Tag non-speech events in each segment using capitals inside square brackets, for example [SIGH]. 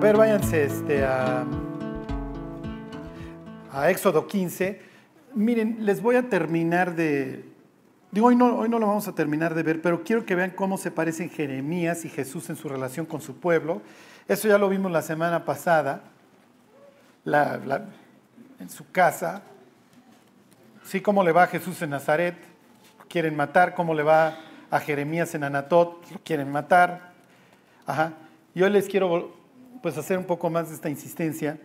ver, váyanse este, a, a Éxodo 15. Miren, les voy a terminar de... Digo, hoy no, hoy no lo vamos a terminar de ver, pero quiero que vean cómo se parecen Jeremías y Jesús en su relación con su pueblo. Eso ya lo vimos la semana pasada, en su casa. Sí, cómo le va a Jesús en Nazaret, lo quieren matar, cómo le va a Jeremías en Anatot, lo quieren matar. Ajá. Yo les quiero pues hacer un poco más de esta insistencia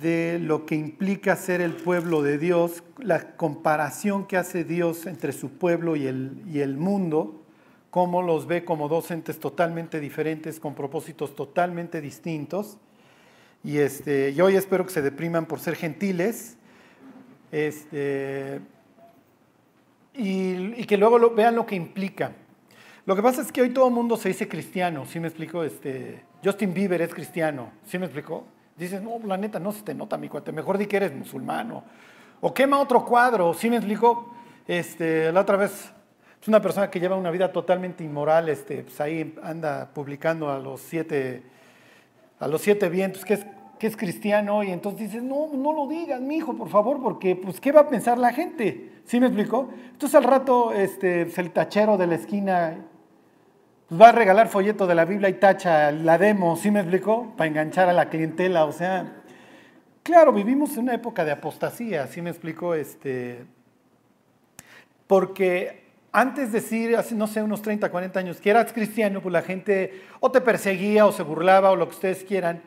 de lo que implica ser el pueblo de Dios, la comparación que hace Dios entre su pueblo y el, y el mundo, cómo los ve como dos entes totalmente diferentes, con propósitos totalmente distintos. Y este, yo hoy espero que se depriman por ser gentiles. Este, y, y que luego vean lo que implica. Lo que pasa es que hoy todo el mundo se dice cristiano, ¿sí me explico? Este, Justin Bieber es cristiano, ¿sí me explico? Dices, no, la neta, no se te nota, mi cuate, mejor di que eres musulmano. O quema otro cuadro, ¿sí me explico? Este, la otra vez, es una persona que lleva una vida totalmente inmoral, este, pues ahí anda publicando a los siete, a los siete vientos, que es, que es cristiano, y entonces dices, no, no lo digas, mi hijo, por favor, porque, pues, ¿qué va a pensar la gente? ¿Sí me explico? Entonces al rato, este, pues, el tachero de la esquina va a regalar folleto de la Biblia y tacha la demo, ¿sí me explicó? Para enganchar a la clientela, o sea, claro, vivimos en una época de apostasía, ¿sí me explicó? Este, porque antes de decir, hace, no sé, unos 30, 40 años, que eras cristiano, pues la gente o te perseguía o se burlaba o lo que ustedes quieran,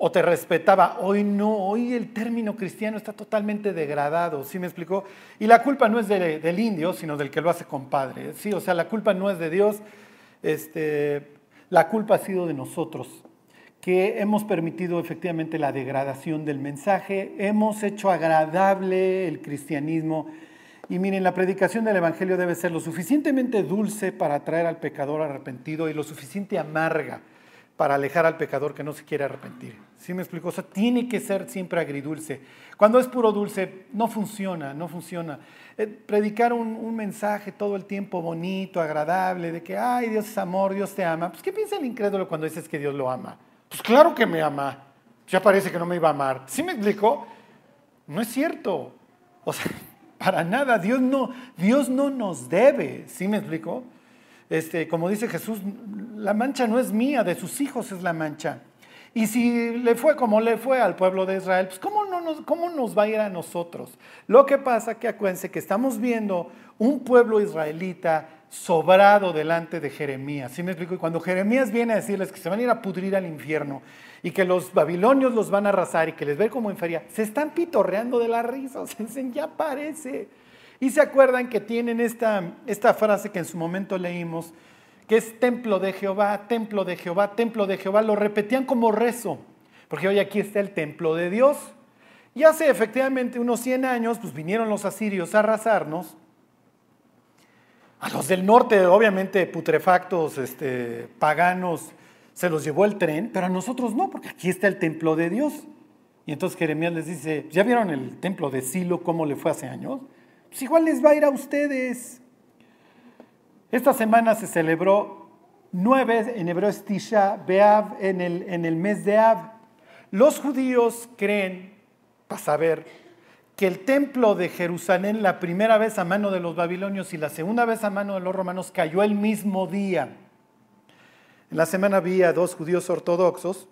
o te respetaba. Hoy no, hoy el término cristiano está totalmente degradado, ¿sí me explicó? Y la culpa no es del indio, sino del que lo hace compadre, ¿sí? O sea, la culpa no es de Dios, este, la culpa ha sido de nosotros, que hemos permitido efectivamente la degradación del mensaje, hemos hecho agradable el cristianismo. Y miren, la predicación del Evangelio debe ser lo suficientemente dulce para atraer al pecador arrepentido y lo suficiente amarga para alejar al pecador que no se quiere arrepentir. ¿Sí me explico? O sea, tiene que ser siempre agridulce. Cuando es puro dulce, no funciona, no funciona. Eh, predicar un, mensaje todo el tiempo bonito, agradable, de que, ay, Dios es amor, Dios te ama. Pues, ¿qué piensa el incrédulo cuando dices que Dios lo ama? Pues claro que me ama. Ya parece que no me iba a amar. ¿Sí me explico? No es cierto. O sea, [LAUGHS] para nada. Dios no, Dios no nos debe. ¿Sí me explico? Este, como dice Jesús, la mancha no es mía, de sus hijos es la mancha. Y si le fue como le fue al pueblo de Israel, pues ¿cómo, ¿cómo nos va a ir a nosotros? Lo que pasa que acuérdense que estamos viendo un pueblo israelita sobrado delante de Jeremías. ¿Sí me explico? Y cuando Jeremías viene a decirles que se van a ir a pudrir al infierno y que los babilonios los van a arrasar y que les ve como inferia, se están pitorreando de la risa. [LAUGHS] Se dicen, ya parece. Y se acuerdan que tienen esta, esta frase que en su momento leímos, que es templo de Jehová, templo de Jehová, templo de Jehová, lo repetían como rezo, porque hoy aquí está el templo de Dios. Y hace efectivamente unos 100 años, pues vinieron los asirios a arrasarnos. A los del norte, obviamente, putrefactos, este, paganos, se los llevó el tren, pero a nosotros no, porque aquí está el templo de Dios. Y entonces Jeremías les dice, ¿ya vieron el templo de Silo, cómo le fue hace años? Pues igual les va a ir a ustedes. Esta semana se celebró nueve, en hebreo es Tisha Beav, en el, en el mes de Av. Los judíos creen, para saber, que el templo de Jerusalén, la primera vez a mano de los babilonios y la segunda vez a mano de los romanos, cayó el mismo día. En la semana vi a dos judíos ortodoxos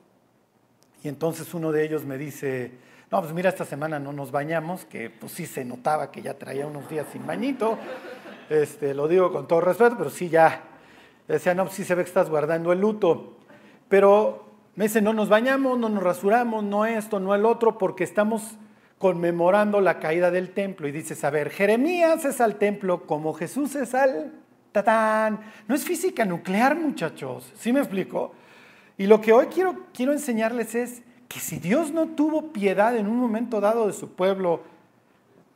y entonces uno de ellos me dice, no, pues mira, esta semana no nos bañamos, que pues sí se notaba que ya traía unos días sin bañito. Este, lo digo con todo respeto, pero sí ya. Decía, no, sí se ve que estás guardando el luto. Pero me dice, no nos bañamos, no nos rasuramos, no esto, no el otro, porque estamos conmemorando la caída del templo. Y dices, a ver, Jeremías es al templo como Jesús es al tatán. No es física nuclear, muchachos. ¿Sí me explico? Y lo que hoy quiero, quiero enseñarles es que si Dios no tuvo piedad en un momento dado de su pueblo,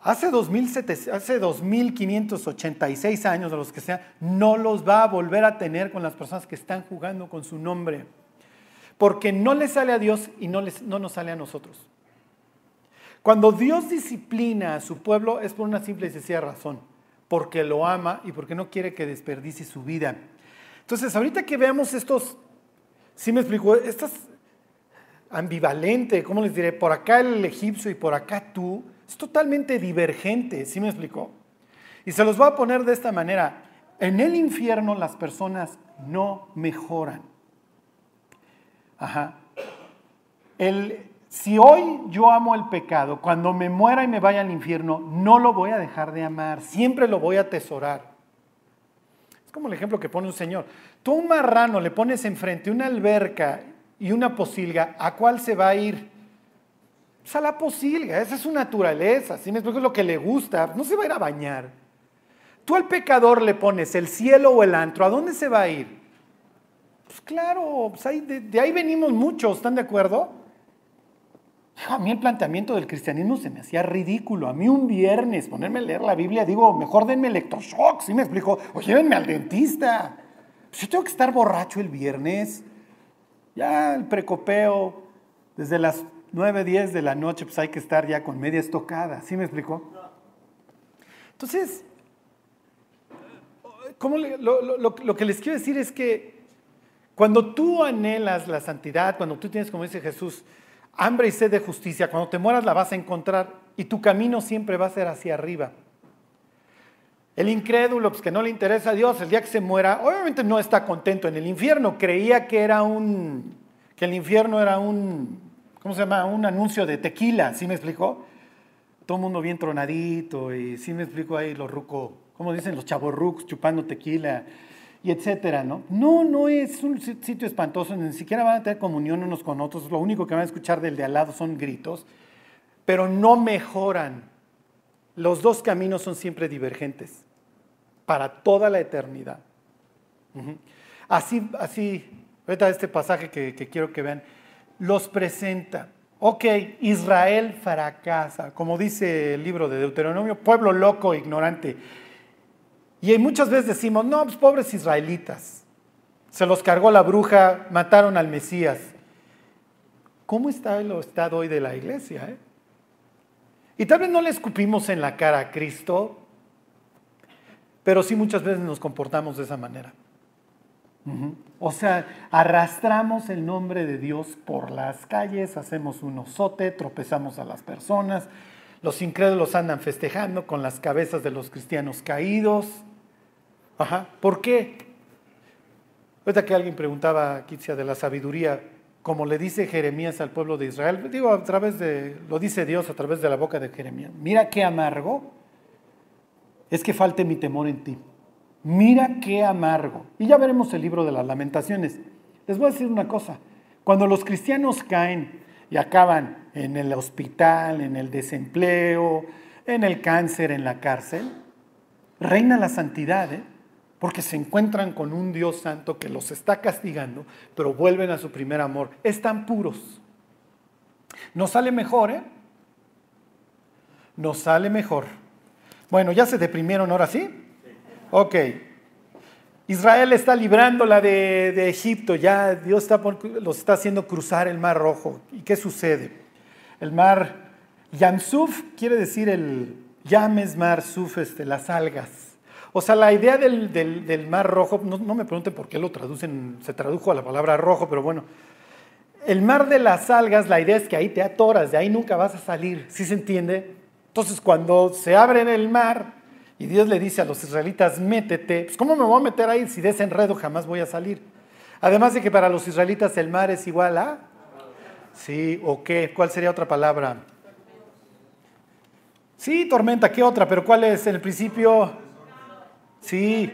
Hace, 2.586 años, de los que sean, no los va a volver a tener con las personas que están jugando con su nombre. Porque no le sale a Dios y no, no nos sale a nosotros. Cuando Dios disciplina a su pueblo es por una simple y sencilla razón. Porque lo ama y porque no quiere que desperdicie su vida. Entonces, ahorita que veamos estos ¿Sí me explico? Estás ambivalente, ¿cómo les diré? Por acá el egipcio y por acá tú. Es totalmente divergente, ¿sí me explicó? Y se los voy a poner de esta manera. En el infierno las personas no mejoran. Ajá. El, si hoy yo amo el pecado, cuando me muera y me vaya al infierno, no lo voy a dejar de amar, siempre lo voy a atesorar. Es como el ejemplo que pone un señor. Tú a un marrano le pones enfrente una alberca y una posilga, ¿a cuál se va a ir? Pues a la posilga, esa es su naturaleza, me explico lo que le gusta, no se va a ir a bañar. Tú al pecador le pones el cielo o el antro, ¿a dónde se va a ir? Claro, pues de, de ahí venimos muchos, ¿están de acuerdo? A mí el planteamiento del cristianismo se me hacía ridículo. A mí un viernes ponerme a leer la Biblia, digo, mejor denme electroshock, ¿sí me explico? O llévenme al dentista. Pues yo tengo que estar borracho el viernes. Ya el precopeo, desde las 9, 10 de la noche, pues hay que estar ya con media estocada. ¿Sí me explico? Entonces, ¿cómo lo, lo que les quiero decir es que cuando tú anhelas la santidad, cuando tú tienes, como dice Jesús, hambre y sed de justicia, cuando te mueras la vas a encontrar y tu camino siempre va a ser hacia arriba. El incrédulo, pues que no le interesa a Dios, el día que se muera, obviamente no está contento en el infierno. Creía que era un, que el infierno era un, ¿cómo se llama? Un anuncio de tequila, ¿sí me explicó? Todo el mundo bien tronadito y sí me explico ahí los rucos, ¿cómo dicen? Los chavorrucos chupando tequila y etcétera, ¿no? No, no es un sitio espantoso, ni siquiera van a tener comunión unos con otros, lo único que van a escuchar del de al lado son gritos, pero no mejoran. Los dos caminos son siempre divergentes para toda la eternidad. Así, así, ahorita este pasaje que, quiero que vean, los presenta. Ok, Israel fracasa, como dice el libro de Deuteronomio, pueblo loco, ignorante. Y muchas veces decimos, no, pues pobres israelitas, se los cargó la bruja, mataron al Mesías. ¿Cómo está el estado hoy de la iglesia? Eh? Y tal vez no le escupimos en la cara a Cristo, pero sí muchas veces nos comportamos de esa manera. O sea, arrastramos el nombre de Dios por las calles, hacemos un osote, tropezamos a las personas, los incrédulos andan festejando con las cabezas de los cristianos caídos. Ajá. ¿Por qué? Ahorita que alguien preguntaba, Kitsia, de la sabiduría, como le dice Jeremías al pueblo de Israel, digo, a través de, lo dice Dios a través de la boca de Jeremías, mira qué amargo es que falte mi temor en ti. Mira qué amargo. Y ya veremos el libro de las lamentaciones. Les voy a decir una cosa, cuando los cristianos caen y acaban en el hospital, en el desempleo, en el cáncer, en la cárcel, reina la santidad, ¿eh? Porque se encuentran con un Dios santo que los está castigando, pero vuelven a su primer amor. Están puros. Nos sale mejor, ¿eh? Nos sale mejor. Bueno, ¿ya se deprimieron ahora sí? Ok. Israel está librándola de, de Egipto, ya Dios está, los está haciendo cruzar el mar rojo. ¿Y qué sucede? El mar Yamsuf quiere decir el Yames mar Suf, este, las algas. O sea, la idea del, mar rojo, no, me pregunten por qué lo traducen, se tradujo a la palabra rojo, pero bueno, el mar de las algas, la idea es que ahí te atoras, de ahí nunca vas a salir, ¿sí se entiende? Entonces, cuando se abre el mar y Dios le dice a los israelitas, métete, pues ¿cómo me voy a meter ahí si de ese enredo jamás voy a salir? Además de que para los israelitas el mar es igual a... Sí, ¿o qué? ¿Cuál sería otra palabra? Sí, tormenta, ¿qué otra? Pero ¿cuál es? En el principio Sí.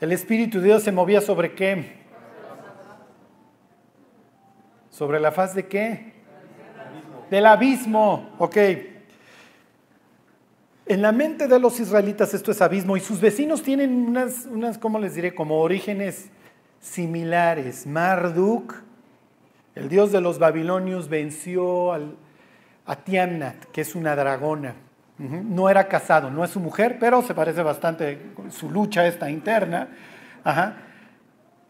El Espíritu de Dios se movía sobre qué? ¿Sobre la faz de qué? Del abismo. Ok. En la mente de los israelitas esto es abismo y sus vecinos tienen unas, unas ¿cómo les diré? Como orígenes similares. Marduk, el dios de los babilonios, venció al, a Tiamnat, que es una dragona. No era casado, no es su mujer, pero se parece bastante su lucha esta interna.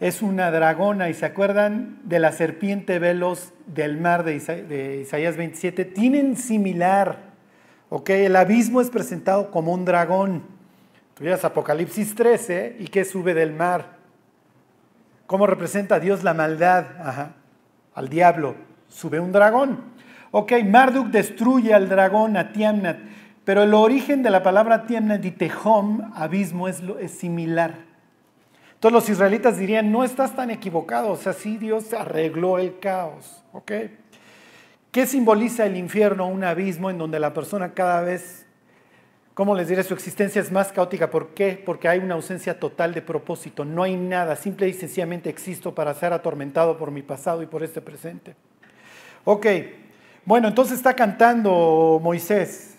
Es una dragona y se acuerdan de la serpiente veloz del mar de, Isaías 27. Tienen similar. El abismo es presentado como un dragón. Tuvieras Apocalipsis 13 y que sube del mar. ¿Cómo representa a Dios la maldad? Ajá. Al diablo. Sube un dragón. Ok, Marduk destruye al dragón, a Tiamnat. Pero el origen de la palabra Tiamnat y Tehom, abismo, es, es similar. Entonces los israelitas dirían, no estás tan equivocado, o sea, sí Dios arregló el caos. ¿ok? ¿Qué simboliza el infierno? Un abismo en donde la persona cada vez ¿Cómo les diré? Su existencia es más caótica. ¿Por qué? Porque hay una ausencia total de propósito. No hay nada. Simple y sencillamente existo para ser atormentado por mi pasado y por este presente. Ok. Bueno, entonces está cantando Moisés.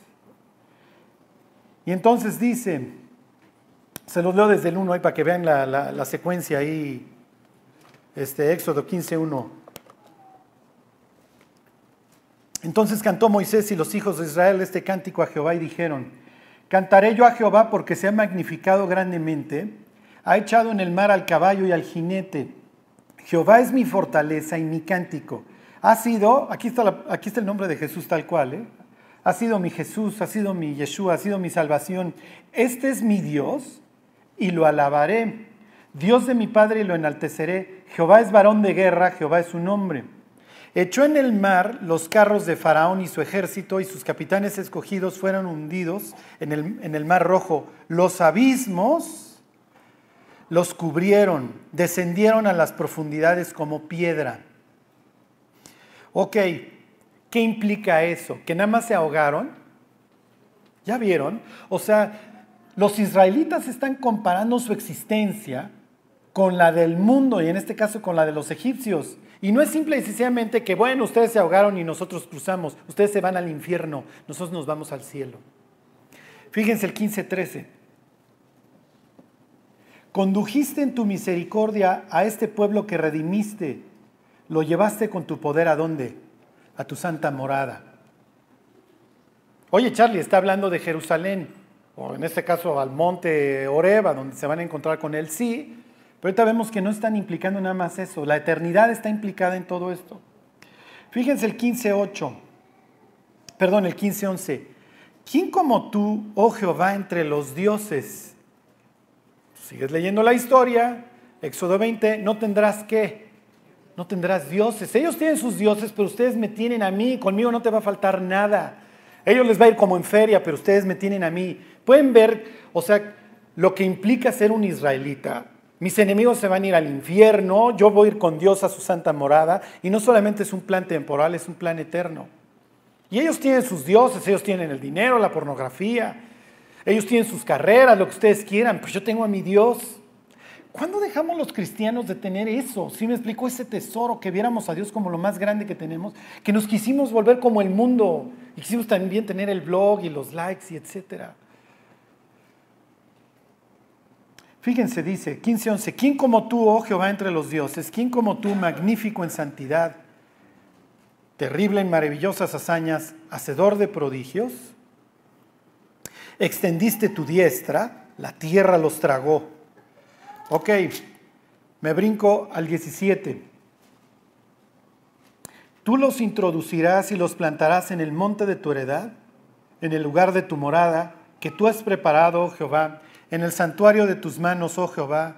Y entonces dice, se los leo desde el 1 ahí para que vean la, secuencia ahí, este, Éxodo 15.1. Entonces cantó Moisés y los hijos de Israel este cántico a Jehová y dijeron, Cantaré yo a Jehová porque se ha magnificado grandemente, ha echado en el mar al caballo y al jinete. Jehová es mi fortaleza y mi cántico. Ha sido, aquí está, aquí está el nombre de Jesús tal cual, ¿eh? Ha sido mi Jesús, ha sido mi Yeshua, ha sido mi salvación. Este es mi Dios y lo alabaré. Dios de mi Padre y lo enalteceré. Jehová es varón de guerra, Jehová es su nombre. Echó en el mar los carros de Faraón y su ejército y sus capitanes escogidos fueron hundidos en el, en el mar rojo. Los abismos los cubrieron, descendieron a las profundidades como piedra. Ok, ¿qué implica eso? ¿Que nada más se ahogaron? ¿Ya vieron? O sea, los israelitas están comparando su existencia con la del mundo y en este caso con la de los egipcios. Y no es simple y sencillamente que, bueno, ustedes se ahogaron y nosotros cruzamos, ustedes se van al infierno, nosotros nos vamos al cielo. Fíjense el 15:13. Condujiste en tu misericordia a este pueblo que redimiste, lo llevaste con tu poder a dónde? A tu santa morada. Oye, Charlie, está hablando de Jerusalén, o en este caso al monte Oreba, donde se van a encontrar con él, sí, pero ahorita vemos que no están implicando nada más eso, la eternidad está implicada en todo esto. Fíjense el 15.8, perdón, el 15.11. ¿Quién como tú, oh Jehová, entre los dioses? Sigues leyendo la historia, Éxodo 20, no tendrás qué, no tendrás dioses. Ellos tienen sus dioses, pero ustedes me tienen a mí, conmigo no te va a faltar nada. Ellos les va a ir como en feria, pero ustedes me tienen a mí. Pueden ver, o sea, lo que implica ser un israelita. Mis enemigos se van a ir al infierno, yo voy a ir con Dios a su santa morada, y no solamente es un plan temporal, es un plan eterno. Y ellos tienen sus dioses, ellos tienen el dinero, la pornografía, ellos tienen sus carreras, lo que ustedes quieran, pues yo tengo a mi Dios. ¿Cuándo dejamos los cristianos de tener eso? Si me explicó ese tesoro, que viéramos a Dios como lo más grande que tenemos, que nos quisimos volver como el mundo, y quisimos también tener el blog y los likes y etcétera. Fíjense, dice 15:11, ¿quién como tú, oh Jehová, entre los dioses? ¿Quién como tú, magnífico en santidad, terrible en maravillosas hazañas, hacedor de prodigios? Extendiste tu diestra, la tierra los tragó. Ok, me brinco al 17. Tú los introducirás y los plantarás en el monte de tu heredad, en el lugar de tu morada, que tú has preparado, oh Jehová, en el santuario de tus manos, oh Jehová,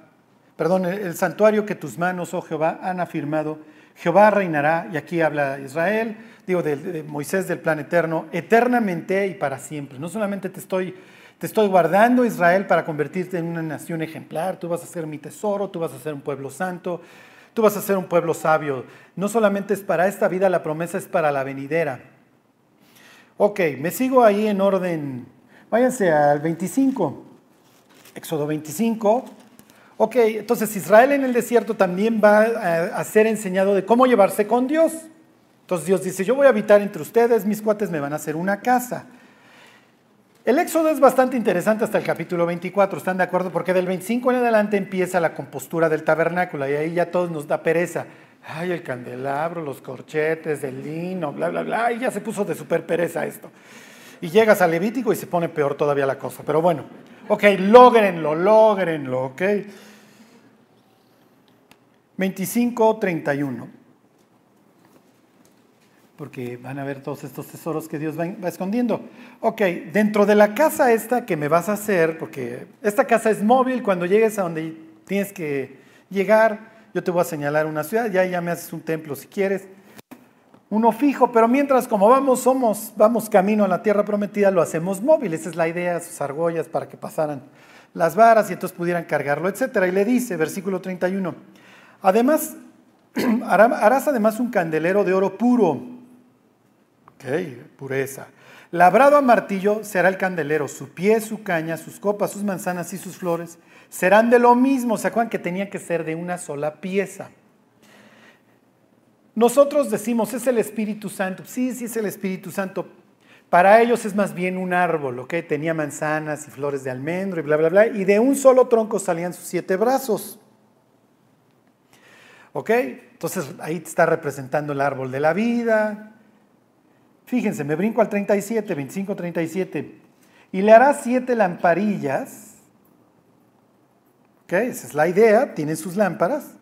perdón, el santuario que tus manos, oh Jehová, han afirmado, Jehová reinará, y aquí habla Israel, digo de, Moisés del plan eterno, eternamente y para siempre. No solamente te estoy, te estoy guardando, Israel, para convertirte en una nación ejemplar, tú vas a ser mi tesoro, tú vas a ser un pueblo santo, tú vas a ser un pueblo sabio. No solamente es para esta vida, la promesa es para la venidera. Ok, me sigo ahí en orden. Váyanse al 25. Éxodo 25. Ok, entonces Israel en el desierto también va a, ser enseñado de cómo llevarse con Dios. Entonces Dios dice, yo voy a habitar entre ustedes, mis cuates me van a hacer una casa. El éxodo es bastante interesante hasta el capítulo 24, ¿están de acuerdo? Porque del 25 en adelante empieza la compostura del tabernáculo y ahí ya todos nos da pereza. Ay, el candelabro, los corchetes, el lino, bla, bla, bla. Y ya se puso de super pereza esto. Y llegas al Levítico y se pone peor todavía la cosa. Pero bueno, Ok, logrenlo, logrenlo, ok. 25, 31. Porque van a ver todos estos tesoros que Dios va, escondiendo. Ok, dentro de la casa esta que me vas a hacer, porque esta casa es móvil, cuando llegues a donde tienes que llegar, yo te voy a señalar una ciudad, ya, me haces un templo si quieres. Uno fijo, pero mientras como vamos, somos, vamos camino a la tierra prometida, lo hacemos móvil. Esa es la idea, sus argollas para que pasaran las varas y entonces pudieran cargarlo, etc. Y le dice, versículo 31, además, [CLEARS THROAT] harás además un candelero de oro puro. Ok, pureza. Labrado a martillo será el candelero, su pie, su caña, sus copas, sus manzanas y sus flores serán de lo mismo. ¿Se acuerdan que tenía que ser de una sola pieza? Nosotros decimos, es el Espíritu Santo. Sí, sí es el Espíritu Santo. Para ellos es más bien un árbol, ¿ok? Tenía manzanas y flores de almendro y bla, bla, bla. Y de un solo tronco salían sus siete brazos. ¿Ok? Entonces ahí está representando el árbol de la vida, Fíjense, me brinco al 37, 25, 37. Y le harás siete lamparillas. ¿Ok? Esa es la idea. Tiene sus lámparas.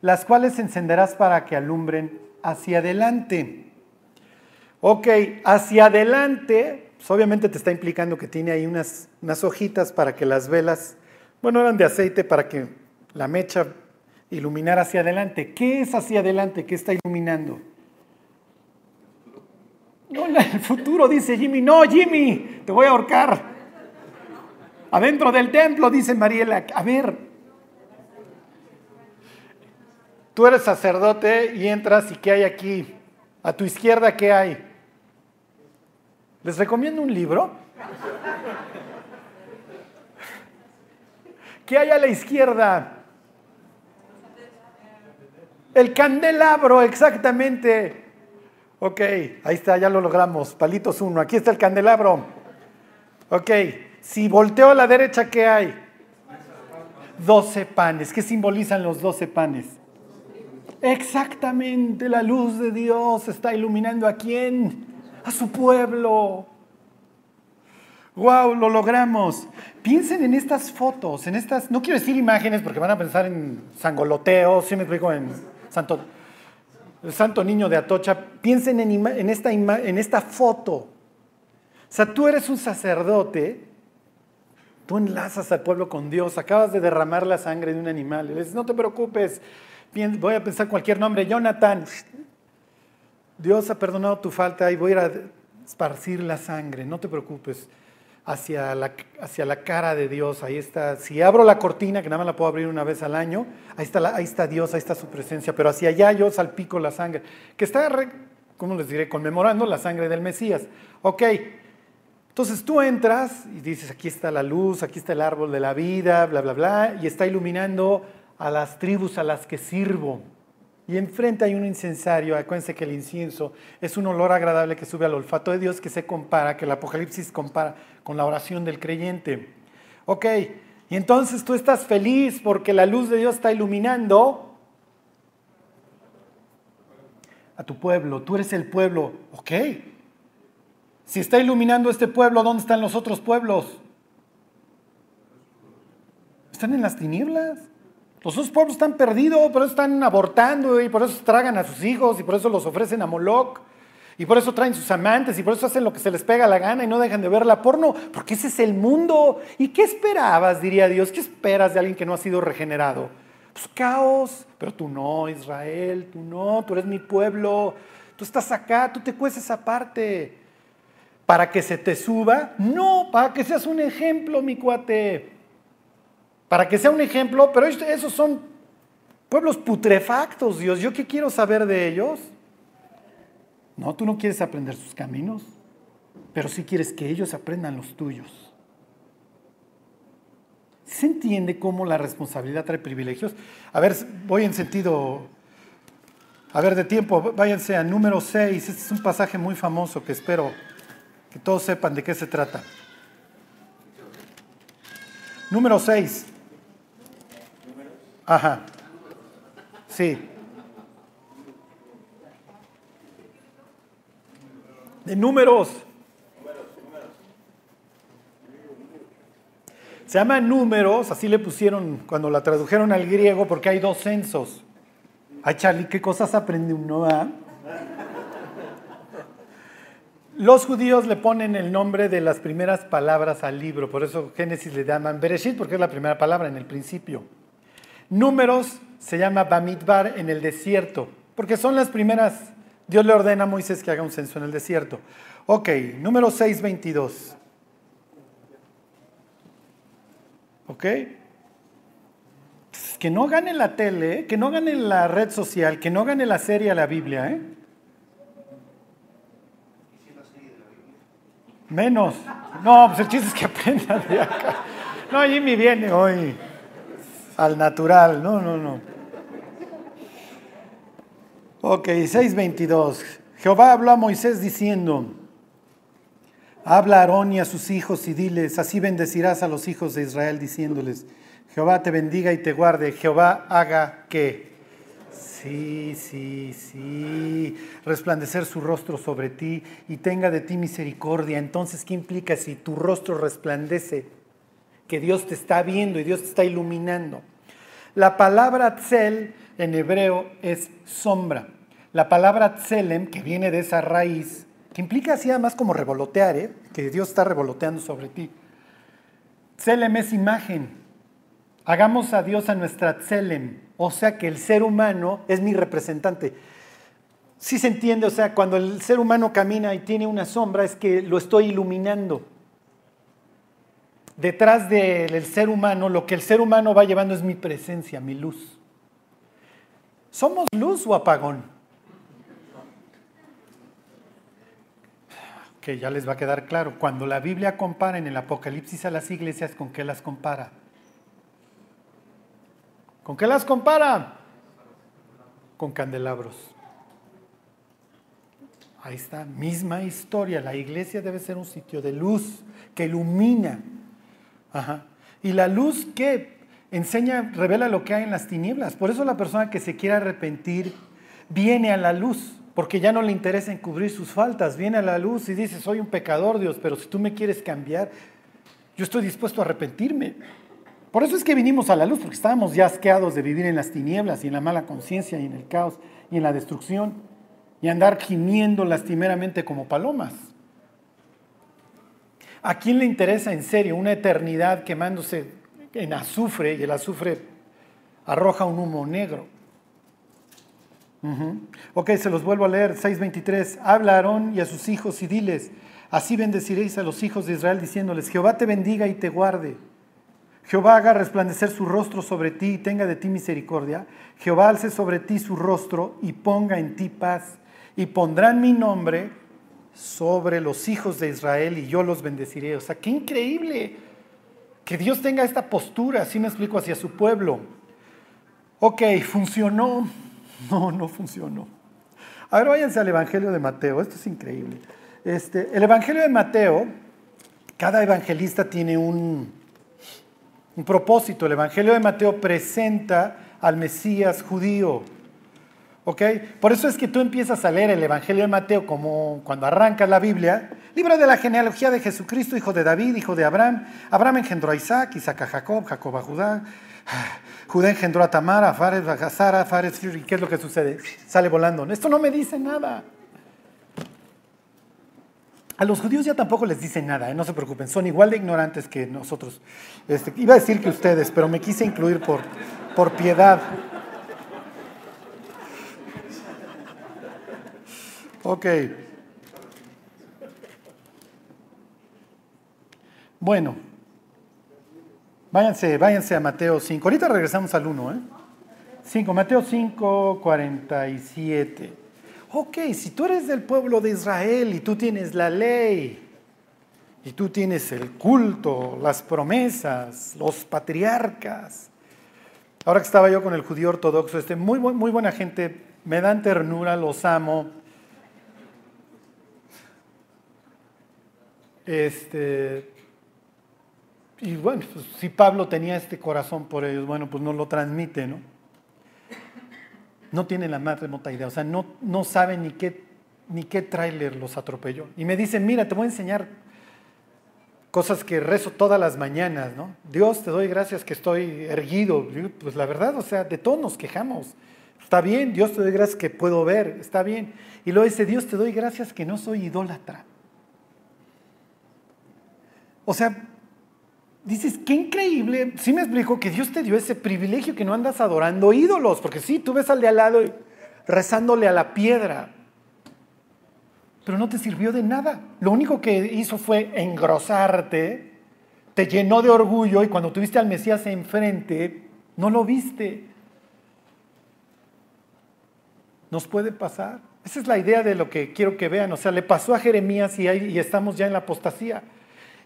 Las cuales encenderás para que alumbren hacia adelante. Ok, hacia adelante. Pues obviamente te está implicando que tiene ahí unas, unas hojitas para que las velas, bueno, eran de aceite para que la mecha iluminara hacia adelante. ¿Qué es hacia adelante? ¿Qué está iluminando? No, el futuro, dice Jimmy. No, Jimmy, te voy a ahorcar. Adentro del templo, dice Mariela. A ver, tú eres sacerdote y entras y ¿qué hay aquí? A tu izquierda, ¿qué hay? ¿Les recomiendo un libro? ¿Qué hay a la izquierda? El candelabro, exactamente. Ok, ahí está, ya lo logramos. Palitos uno. Aquí está el candelabro. Ok, si volteo a la derecha, ¿qué hay? Doce panes. ¿Qué simbolizan los doce panes? Exactamente, la luz de Dios está iluminando a quién? A su pueblo. Wow, lo logramos. Piensen en estas fotos, en estas, no quiero decir imágenes porque van a pensar en sangoloteo, si me explico, en Santo, el santo niño de Atocha, piensen en, esta, en esta foto. O sea, tú eres un sacerdote, tú enlazas al pueblo con Dios, acabas de derramar la sangre de un animal. Le dices, no te preocupes, voy a pensar cualquier nombre, Jonathan. Dios ha perdonado tu falta y voy a ir a esparcir la sangre, no te preocupes hacia la, hacia la cara de Dios. Ahí está. Si abro la cortina, que nada más la puedo abrir una vez al año, ahí está, ahí está Dios, ahí está su presencia. Pero hacia allá yo salpico la sangre, que está, ¿cómo les diré? Conmemorando la sangre del Mesías. Ok. Entonces tú entras y dices, aquí está la luz, aquí está el árbol de la vida, bla, bla, bla, y está iluminando a las tribus a las que sirvo. Y enfrente hay un incensario, acuérdense que el incienso es un olor agradable que sube al olfato de Dios que se compara, que el Apocalipsis compara con la oración del creyente. Ok, y entonces tú estás feliz porque la luz de Dios está iluminando a tu pueblo, tú eres el pueblo, ok. Si está iluminando este pueblo, ¿dónde están los otros pueblos? Están en las tinieblas. Los otros pueblos están perdidos, por eso están abortando y por eso tragan a sus hijos y por eso los ofrecen a Moloch y por eso traen sus amantes y por eso hacen lo que se les pega la gana y no dejan de ver la porno, porque ese es el mundo. ¿Y qué esperabas, diría Dios? ¿Qué esperas de alguien que no ha sido regenerado? Pues caos, pero tú no, Israel, tú no, tú eres mi pueblo, tú estás acá, tú te cueces aparte. ¿Para que se te suba? No, para que seas un ejemplo, mi cuate para que sea un ejemplo, pero esos son pueblos putrefactos, Dios. ¿Yo qué quiero saber de ellos? No, tú no quieres aprender sus caminos, pero sí quieres que ellos aprendan los tuyos. ¿Se entiende cómo la responsabilidad trae privilegios? A ver, voy en sentido, a ver, de tiempo, váyanse a número 6. Este es un pasaje muy famoso que espero que todos sepan de qué se trata. Número 6. Ajá. Sí. De números. Se llama números, así le pusieron cuando la tradujeron al griego, porque hay dos censos. Ay, Charlie, ¿qué cosas aprende uno? Ah? Los judíos le ponen el nombre de las primeras palabras al libro, por eso Génesis le llaman Bereshit, porque es la primera palabra en el principio. Números se llama Bamidbar en el desierto, porque son las primeras, Dios le ordena a Moisés que haga un censo en el desierto. Ok, número 622. ¿Ok? Que no gane la tele, que no gane la red social, que no gane la serie a la Biblia, ¿eh? Menos. No, pues el chiste es que [LAUGHS] aprendan de acá. No, Jimmy viene hoy al natural. No, no, no. Ok, 6.22. Jehová habló a Moisés diciendo, habla a Aarón y a sus hijos y diles, así bendecirás a los hijos de Israel diciéndoles, Jehová te bendiga y te guarde, Jehová haga que Sí, sí, sí. Resplandecer su rostro sobre ti y tenga de ti misericordia. Entonces, ¿qué implica si tu rostro resplandece? Que Dios te está viendo y Dios te está iluminando. La palabra tzel en hebreo es sombra. La palabra tzelem, que viene de esa raíz, que implica así además como revolotear, ¿eh? que Dios está revoloteando sobre ti. Tzelem es imagen. Hagamos a Dios a nuestra tzelem o sea que el ser humano es mi representante. Si se entiende, o sea, cuando el ser humano camina y tiene una sombra es que lo estoy iluminando. Detrás del ser humano, lo que el ser humano va llevando es mi presencia, mi luz. ¿Somos luz o apagón? Que ya les va a quedar claro. Cuando la Biblia compara en el Apocalipsis a las iglesias, ¿con qué las compara? ¿Con qué las compara? Con candelabros. Ahí está, misma historia. La iglesia debe ser un sitio de luz que ilumina. Y la luz que enseña, revela lo que hay en las tinieblas. Por eso la persona que se quiere arrepentir viene a la luz, porque ya no le interesa encubrir sus faltas. Viene a la luz y dice, soy un pecador, Dios, pero si tú me quieres cambiar, yo estoy dispuesto a arrepentirme. Por eso es que vinimos a la luz, porque estábamos ya asqueados de vivir en las tinieblas y en la mala conciencia y en el caos y en la destrucción y andar gimiendo lastimeramente como palomas. ¿A quién le interesa en serio una eternidad quemándose en azufre y el azufre arroja un humo negro? Ok, se los vuelvo a leer, 6.23. Habla a Aarón y a sus hijos y diles, así bendeciréis a los hijos de Israel diciéndoles, Jehová te bendiga y te guarde. Jehová haga resplandecer su rostro sobre ti y tenga de ti misericordia. Jehová alce sobre ti su rostro y ponga en ti paz. Y pondrán mi nombre sobre los hijos de Israel y yo los bendeciré. O sea, qué increíble que Dios tenga esta postura, así me explico, hacia su pueblo. Ok, ¿funcionó? No, no funcionó. Ahora váyanse al Evangelio de Mateo, esto es increíble. Este, el Evangelio de Mateo, cada evangelista tiene un propósito. El Evangelio de Mateo presenta al Mesías judío. ¿Ok? Por eso es que tú empiezas a leer el Evangelio de Mateo como cuando arrancas la Biblia, libro de la genealogía de Jesucristo, hijo de David, hijo de Abraham. Abraham engendró a Isaac, Isaac a Jacob, Jacob a Judá. Judá engendró a Tamar, a Fares, a Sara, Fares, ¿y qué es lo que sucede? Sale volando. Esto no me dice nada. A los judíos ya tampoco les dice nada, ¿eh? no se preocupen, son igual de ignorantes que nosotros. Este, iba a decir que ustedes, pero me quise incluir por, por piedad. Ok. Bueno, váyanse, váyanse a Mateo 5. Ahorita regresamos al 1, ¿eh? 5, Mateo 5, 47 ok, si tú eres del pueblo de Israel y tú tienes la ley, y tú tienes el culto, las promesas, los patriarcas. Ahora que estaba yo con el judío ortodoxo, este, muy, muy buena gente, me dan ternura, los amo. Este, y bueno, pues, si Pablo tenía este corazón por ellos, bueno, pues no lo transmite, ¿no? no tienen la más remota idea, o sea, no, no saben ni qué, ni qué tráiler los atropelló. Y me dicen, mira, te voy a enseñar cosas que rezo todas las mañanas, ¿no? Dios, te doy gracias que estoy erguido. Pues la verdad, o sea, de todos nos quejamos. Está bien, Dios te doy gracias que puedo ver, está bien. Y luego dice, Dios te doy gracias que no soy idólatra. O sea, dices, qué increíble. Sí me explico que Dios te dio ese privilegio que no andas adorando ídolos, porque sí, tú ves al de al lado rezándole a la piedra, pero no te sirvió de nada. Lo único que hizo fue engrosarte, te llenó de orgullo y cuando tuviste al Mesías enfrente, no lo viste. Nos puede pasar. Esa es la idea de lo que quiero que vean. O sea, le pasó a Jeremías y, y estamos ya en la apostasía.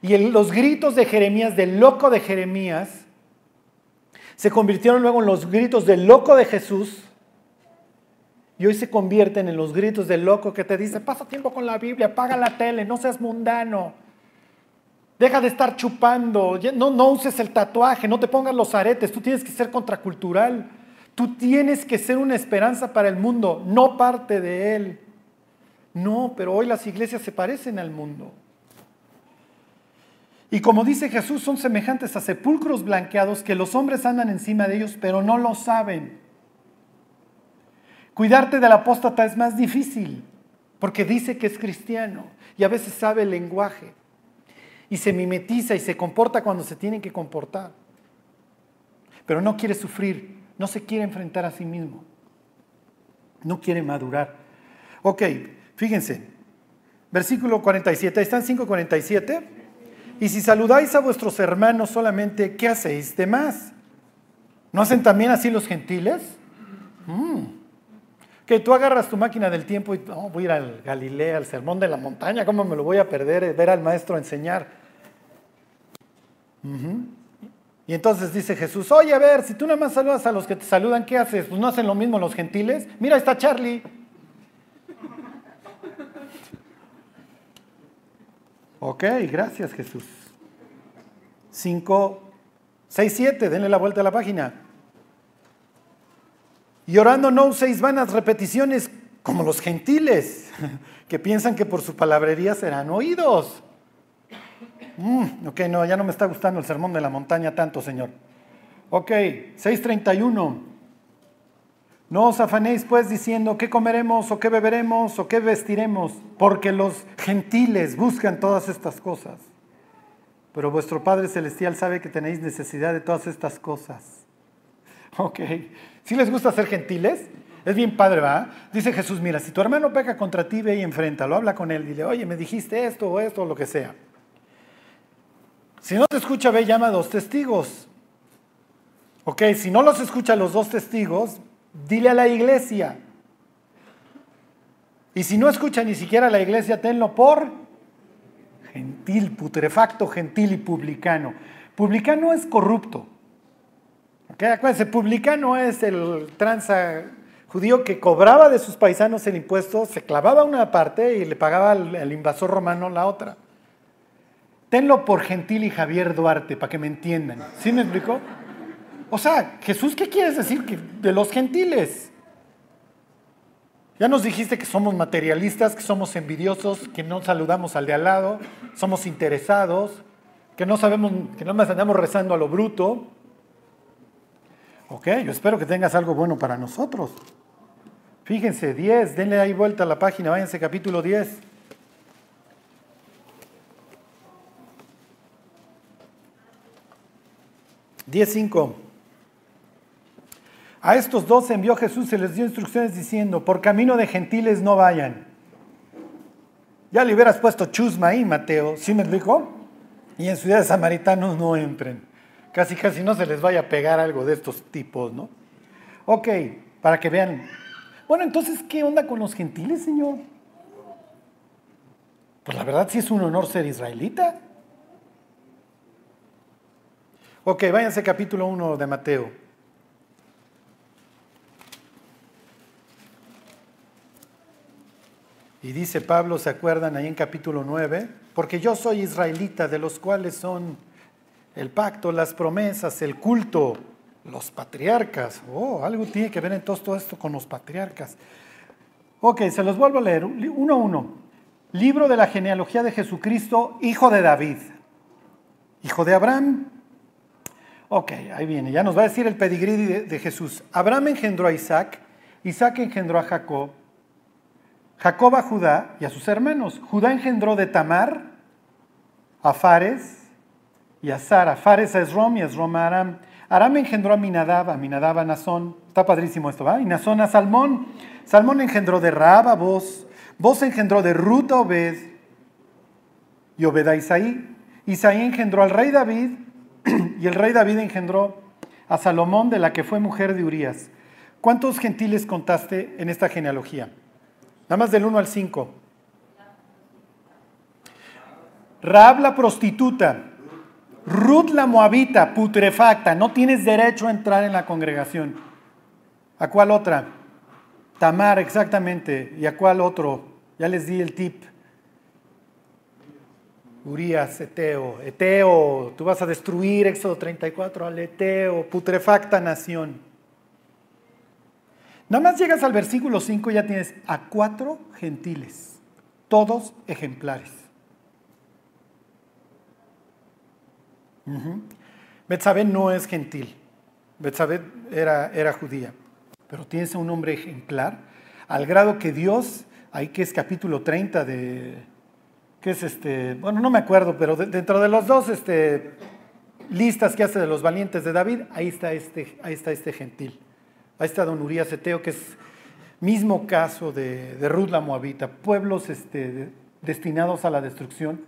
Y los gritos de Jeremías, del loco de Jeremías, se convirtieron luego en los gritos del loco de Jesús. Y hoy se convierten en los gritos del loco que te dice, pasa tiempo con la Biblia, apaga la tele, no seas mundano. Deja de estar chupando, no, no uses el tatuaje, no te pongas los aretes, tú tienes que ser contracultural. Tú tienes que ser una esperanza para el mundo, no parte de él. No, pero hoy las iglesias se parecen al mundo. Y como dice Jesús, son semejantes a sepulcros blanqueados que los hombres andan encima de ellos, pero no lo saben. Cuidarte del apóstata es más difícil, porque dice que es cristiano y a veces sabe el lenguaje y se mimetiza y se comporta cuando se tiene que comportar, pero no quiere sufrir, no se quiere enfrentar a sí mismo, no quiere madurar. Ok, fíjense, versículo 47, ¿están 547? Y si saludáis a vuestros hermanos solamente, ¿qué hacéis de más? ¿No hacen también así los gentiles? Mm. Que tú agarras tu máquina del tiempo y voy a ir al Galilea, al sermón de la montaña, ¿cómo me lo voy a perder? Eh, ver al maestro enseñar. Y entonces dice Jesús, oye, a ver, si tú nada más saludas a los que te saludan, ¿qué haces? Pues no hacen lo mismo los gentiles. Mira, está Charlie. Ok, gracias Jesús. 5, 6, 7, denle la vuelta a la página. Y orando no uséis vanas repeticiones como los gentiles, [LAUGHS] que piensan que por su palabrería serán oídos. Mm, ok, no, ya no me está gustando el sermón de la montaña tanto, Señor. Ok, 631. No os afanéis pues diciendo qué comeremos o qué beberemos o qué vestiremos, porque los gentiles buscan todas estas cosas. Pero vuestro Padre Celestial sabe que tenéis necesidad de todas estas cosas. Ok, si les gusta ser gentiles, es bien padre, ¿va? Dice Jesús, mira, si tu hermano peca contra ti, ve y enfréntalo, habla con él, dile, oye, me dijiste esto o esto o lo que sea. Si no te escucha, ve, llama a dos testigos. Ok, si no los escucha los dos testigos, Dile a la iglesia. Y si no escucha ni siquiera la iglesia, tenlo por gentil, putrefacto, gentil y publicano. Publicano es corrupto. ¿Okay? Acuérdense, publicano es el tranza judío que cobraba de sus paisanos el impuesto, se clavaba una parte y le pagaba al, invasor romano la otra. Tenlo por gentil y Javier Duarte, para que me entiendan. ¿Sí me explicó? O sea, Jesús, ¿qué quieres decir de los gentiles? Ya nos dijiste que somos materialistas, que somos envidiosos, que no saludamos al de al lado, somos interesados, que no sabemos, que no más andamos rezando a lo bruto. Ok, yo espero que tengas algo bueno para nosotros. Fíjense, 10, denle ahí vuelta a la página, váyanse capítulo 10. 10.5. A estos dos envió Jesús y les dio instrucciones diciendo, por camino de gentiles no vayan. Ya le hubieras puesto chusma ahí, Mateo, ¿sí me explico? Y en ciudades samaritanos no entren. Casi, casi no se les vaya a pegar algo de estos tipos, ¿no? Ok, para que vean. Bueno, entonces, ¿qué onda con los gentiles, Señor? Pues la verdad sí es un honor ser israelita. Ok, váyanse capítulo 1 de Mateo. Y dice Pablo, ¿se acuerdan ahí en capítulo 9? Porque yo soy israelita, de los cuales son el pacto, las promesas, el culto, los patriarcas. Oh, algo tiene que ver entonces todo esto con los patriarcas. Ok, se los vuelvo a leer, uno a uno. Libro de la genealogía de Jesucristo, hijo de David, hijo de Abraham. Ok, ahí viene, ya nos va a decir el pedigrí de, de Jesús. Abraham engendró a Isaac, Isaac engendró a Jacob, Jacob a Judá y a sus hermanos. Judá engendró de Tamar a Fares y a Sara. Fares a Esrom y Esrom a Aram. Aram engendró a Minadab, a Minadab a Nazón. Está padrísimo esto, ¿va? Y Nazón a Salmón. Salmón engendró de Raab a Boz. Boz engendró de Ruth a Obed. Y Obed a Isaí. Isaí engendró al rey David. [CLEARS THROAT] Y el rey David engendró a Salomón, de la que fue mujer de Urías. ¿Cuántos gentiles contaste en esta genealogía? Nada más del 1 al 5. Raab la prostituta, Ruth la moabita, putrefacta, no tienes derecho a entrar en la congregación. ¿A cuál otra? Tamar, exactamente. ¿Y a cuál otro? Ya les di el tip. Urias, Eteo, Eteo, tú vas a destruir Éxodo 34 al Eteo, putrefacta nación. Nada más llegas al versículo 5 y ya tienes a cuatro gentiles, todos ejemplares. Uh no es gentil, Betsabé era, era judía, pero tienes un hombre ejemplar, al grado que Dios, ahí que es capítulo 30 de, que es este, bueno, no me acuerdo, pero dentro de los dos este, listas que hace de los valientes de David, ahí está este, ahí está este gentil. Ahí está don Urias Eteo, que es mismo caso de, de Ruth la Moabita, pueblos este, destinados a la destrucción,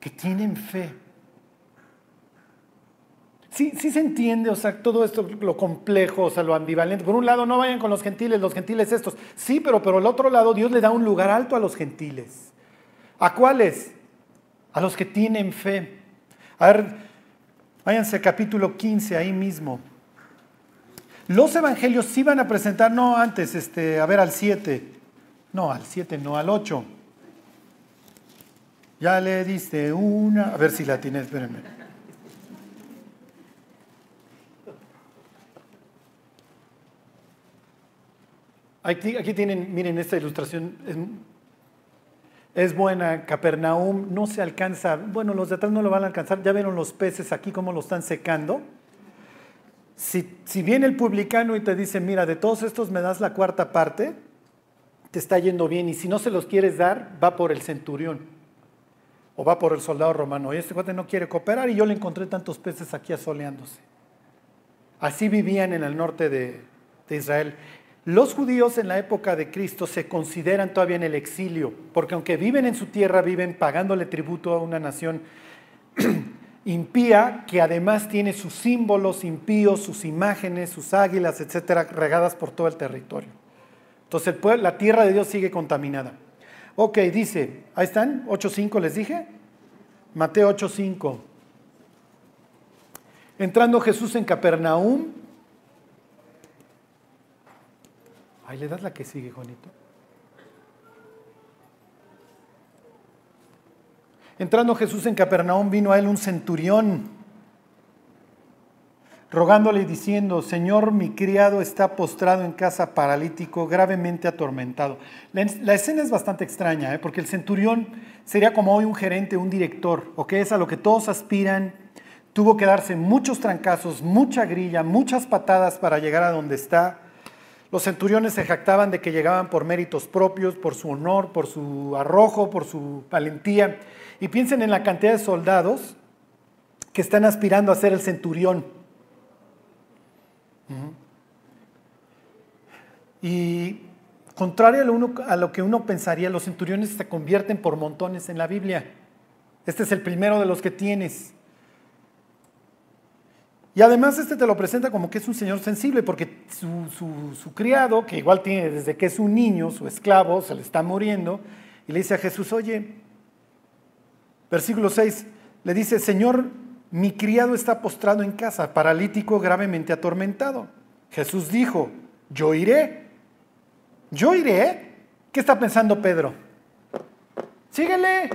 que tienen fe. Sí, sí se entiende, o sea, todo esto, lo complejo, o sea, lo ambivalente. Por un lado, no vayan con los gentiles, los gentiles estos. Sí, pero por el otro lado, Dios le da un lugar alto a los gentiles. ¿A cuáles? A los que tienen fe. A ver, váyanse capítulo 15, ahí mismo. Los evangelios sí van a presentar, no antes, este, a ver, al 7. No, al 7, no, al 8. Ya le diste una. A ver si la tienes, espérenme. Aquí, tienen, miren, esta ilustración es, es, buena. Capernaum no se alcanza. Bueno, los de atrás no lo van a alcanzar. Ya vieron los peces aquí, cómo lo están secando. Si, viene el publicano y te dice, mira, de todos estos me das la cuarta parte, te está yendo bien. Y si no se los quieres dar, va por el centurión o va por el soldado romano. Y este cuate no quiere cooperar y yo le encontré tantos peces aquí asoleándose. Así vivían en el norte de, de Israel. Los judíos en la época de Cristo se consideran todavía en el exilio, porque aunque viven en su tierra, viven pagándole tributo a una nación [CLEARS THROAT] impía que además tiene sus símbolos impíos, sus imágenes, sus águilas, etcétera, regadas por todo el territorio. Entonces la tierra de Dios sigue contaminada. Ok, dice, ahí están, 8.5 les dije. Mateo 8.5. Entrando Jesús en Capernaum. Ahí le das la que sigue, Juanito. Entrando Jesús en Capernaum, vino a él un centurión, rogándole y diciendo, Señor, mi criado está postrado en casa paralítico, gravemente atormentado. La, escena es bastante extraña, ¿eh? porque el centurión sería como hoy un gerente, un director, o que es a lo que todos aspiran. Tuvo que darse muchos trancazos, mucha grilla, muchas patadas para llegar a donde está. Los centuriones se jactaban de que llegaban por méritos propios, por su honor, por su arrojo, por su valentía. Y piensen en la cantidad de soldados que están aspirando a ser el centurión. Y contrario a lo, que uno pensaría, los centuriones se convierten por montones en la Biblia. Este es el primero de los que tienes. Y además este te lo presenta como que es un señor sensible, porque su, su, criado, que igual tiene desde que es un niño, su esclavo, se le está muriendo, y le dice a Jesús, oye, Versículo 6 le dice, Señor, mi criado está postrado en casa, paralítico, gravemente atormentado. Jesús dijo, yo iré. Yo iré. ¿Qué está pensando Pedro? Síguele.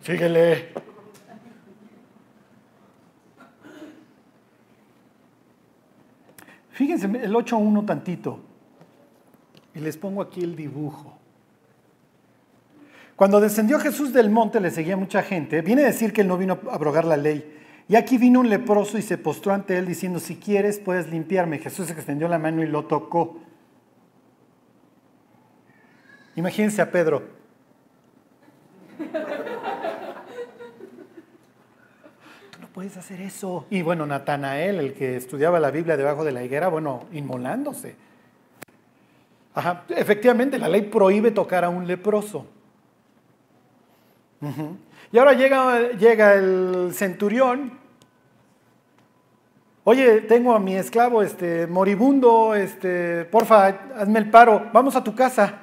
Síguele. Fíjense el 8.1 tantito. Y les pongo aquí el dibujo. Cuando descendió Jesús del monte le seguía mucha gente. Viene a decir que él no vino a abrogar la ley. Y aquí vino un leproso y se postró ante él diciendo, si quieres puedes limpiarme. Jesús extendió la mano y lo tocó. Imagínense a Pedro. [LAUGHS] Tú no puedes hacer eso? Y bueno, Natanael, el que estudiaba la Biblia debajo de la higuera, bueno, inmolándose. Ajá, efectivamente, la ley prohíbe tocar a un leproso. Y ahora llega, llega el centurión. Oye, tengo a mi esclavo este, moribundo, este, porfa, hazme el paro, vamos a tu casa.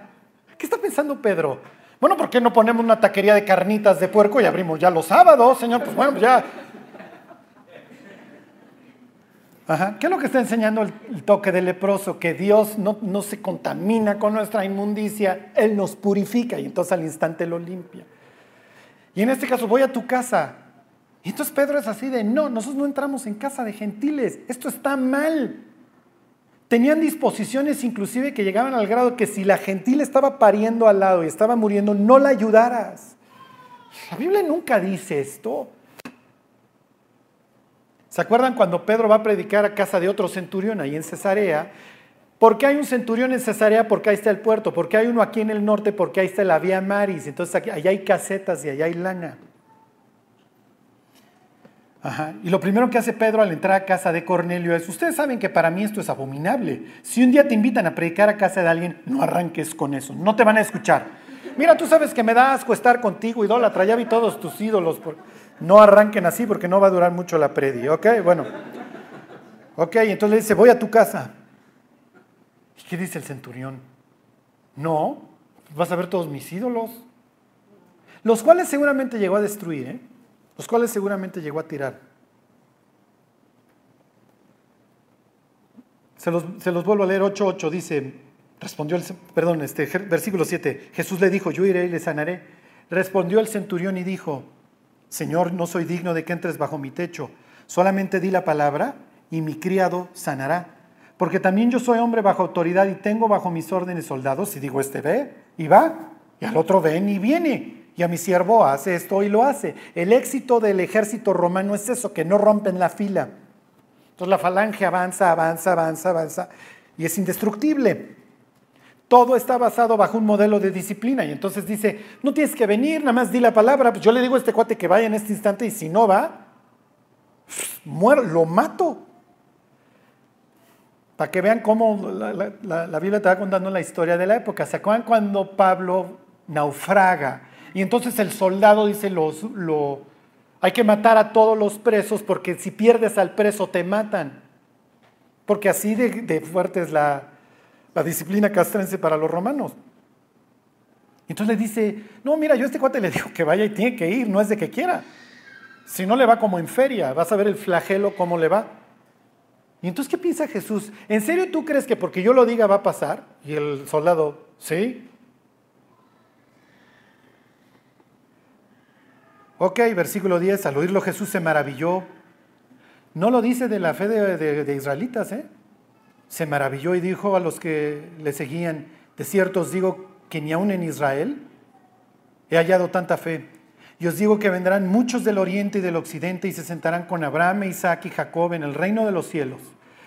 ¿Qué está pensando Pedro? Bueno, ¿por qué no ponemos una taquería de carnitas de puerco y abrimos ya los sábados, señor? Pues bueno, pues ya. Ajá. ¿Qué es lo que está enseñando el, toque del leproso? Que Dios no, no se contamina con nuestra inmundicia, Él nos purifica y entonces al instante lo limpia. Y en este caso, voy a tu casa. Y entonces Pedro es así de, no, nosotros no entramos en casa de gentiles, esto está mal. Tenían disposiciones inclusive que llegaban al grado que si la gentil estaba pariendo al lado y estaba muriendo, no la ayudaras. La Biblia nunca dice esto. ¿Se acuerdan cuando Pedro va a predicar a casa de otro centurión ahí en Cesarea? ¿Por qué hay un centurión en Cesarea? Porque ahí está el puerto. ¿Por qué hay uno aquí en el norte? Porque ahí está la vía Maris. Entonces aquí, allá hay casetas y allá hay lana. Ajá. Y lo primero que hace Pedro al entrar a casa de Cornelio es, ustedes saben que para mí esto es abominable. Si un día te invitan a predicar a casa de alguien, no arranques con eso, no te van a escuchar. Mira, tú sabes que me da asco estar contigo, idólatra, ya vi todos tus ídolos. No arranquen así porque no va a durar mucho la predi, ¿ok? Bueno. Ok, entonces le dice, voy a tu casa. ¿Qué dice el centurión? No, vas a ver todos mis ídolos, los cuales seguramente llegó a destruir, ¿eh? los cuales seguramente llegó a tirar. Se los, vuelvo a leer, 8.8 dice, respondió el, perdón, este, versículo 7, Jesús le dijo, yo iré y le sanaré. Respondió el centurión y dijo, Señor, no soy digno de que entres bajo mi techo, solamente di la palabra y mi criado sanará porque también yo soy hombre bajo autoridad y tengo bajo mis órdenes soldados, y digo, este ve y va, y al otro ven y viene, y a mi siervo hace esto y lo hace. El éxito del ejército romano es eso, que no rompen la fila. Entonces la falange avanza, avanza, avanza, avanza, y es indestructible. Todo está basado bajo un modelo de disciplina. Y entonces dice, no tienes que venir, nada más di la palabra. Pues yo le digo a este cuate que vaya en este instante y si no va, muero, lo mato. Para que vean cómo la, Biblia te va contando la historia de la época. ¿Se acuerdan cuando Pablo naufraga? Y entonces el soldado dice, los, lo, hay que matar a todos los presos porque si pierdes al preso te matan. Porque así de, fuerte es la disciplina castrense para los romanos. Entonces le dice, no, mira, yo a este cuate le digo que vaya y tiene que ir, no es de que quiera. Si no le va como en feria, vas a ver el flagelo cómo le va. Y entonces, ¿qué piensa Jesús? ¿En serio tú crees que porque yo lo diga va a pasar? Y el soldado, ¿sí? Ok, versículo 10, al oírlo Jesús se maravilló. No lo dice de la fe de, israelitas, ¿eh? Se maravilló y dijo a los que le seguían, de cierto os digo que ni aun en Israel he hallado tanta fe. Y os digo que vendrán muchos del oriente y del occidente y se sentarán con Abraham, Isaac y Jacob en el reino de los cielos.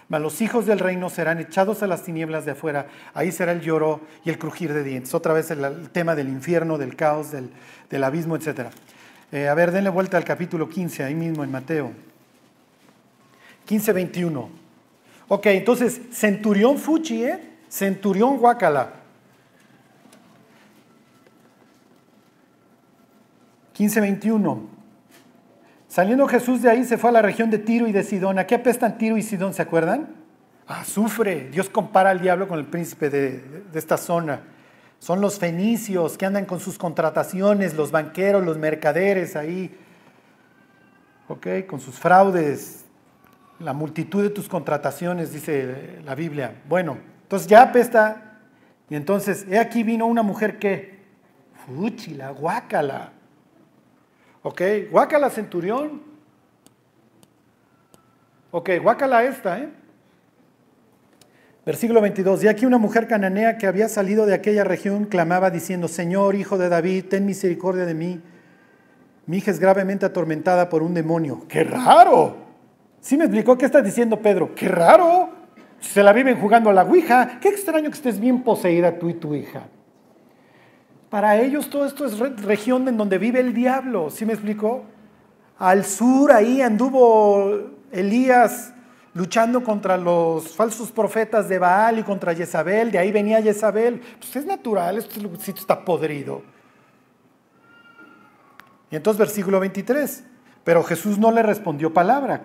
Mas los hijos del reino serán echados a las tinieblas de afuera. Ahí será el lloro y el crujir de dientes. Otra vez el, tema del infierno, del caos, del, abismo, etc. Eh, a ver, denle vuelta al capítulo 15, ahí mismo en Mateo. 15, 21. Ok, entonces, centurión Fuchi, ¿eh? Centurión Guacala. 15:21. Saliendo Jesús de ahí se fue a la región de Tiro y de Sidón. ¿A qué apestan Tiro y Sidón? ¿Se acuerdan? Azufre. Dios compara al diablo con el príncipe de, de esta zona. Son los fenicios que andan con sus contrataciones, los banqueros, los mercaderes ahí, ¿ok? Con sus fraudes, la multitud de tus contrataciones, dice la Biblia. Bueno, entonces ya apesta, y entonces, he aquí vino una mujer que, fuchi, la guácala, Ok, guácala centurión. Ok, guácala esta, ¿eh? Versículo 22. Y aquí una mujer cananea que había salido de aquella región clamaba diciendo, Señor, hijo de David, ten misericordia de mí. Mi hija es gravemente atormentada por un demonio. ¡Qué raro! ¿Sí me explicó qué está diciendo Pedro? ¡Qué raro! Se la viven jugando a la Ouija. Qué extraño que estés bien poseída tú y tu hija. Para ellos todo esto es región en donde vive el diablo, ¿sí me explicó? al sur, ahí anduvo Elías luchando contra los falsos profetas de Baal y contra Jezabel, de ahí venía Jezabel. Pues es natural, este sitio está podrido. Y entonces versículo 23, pero Jesús no le respondió palabra.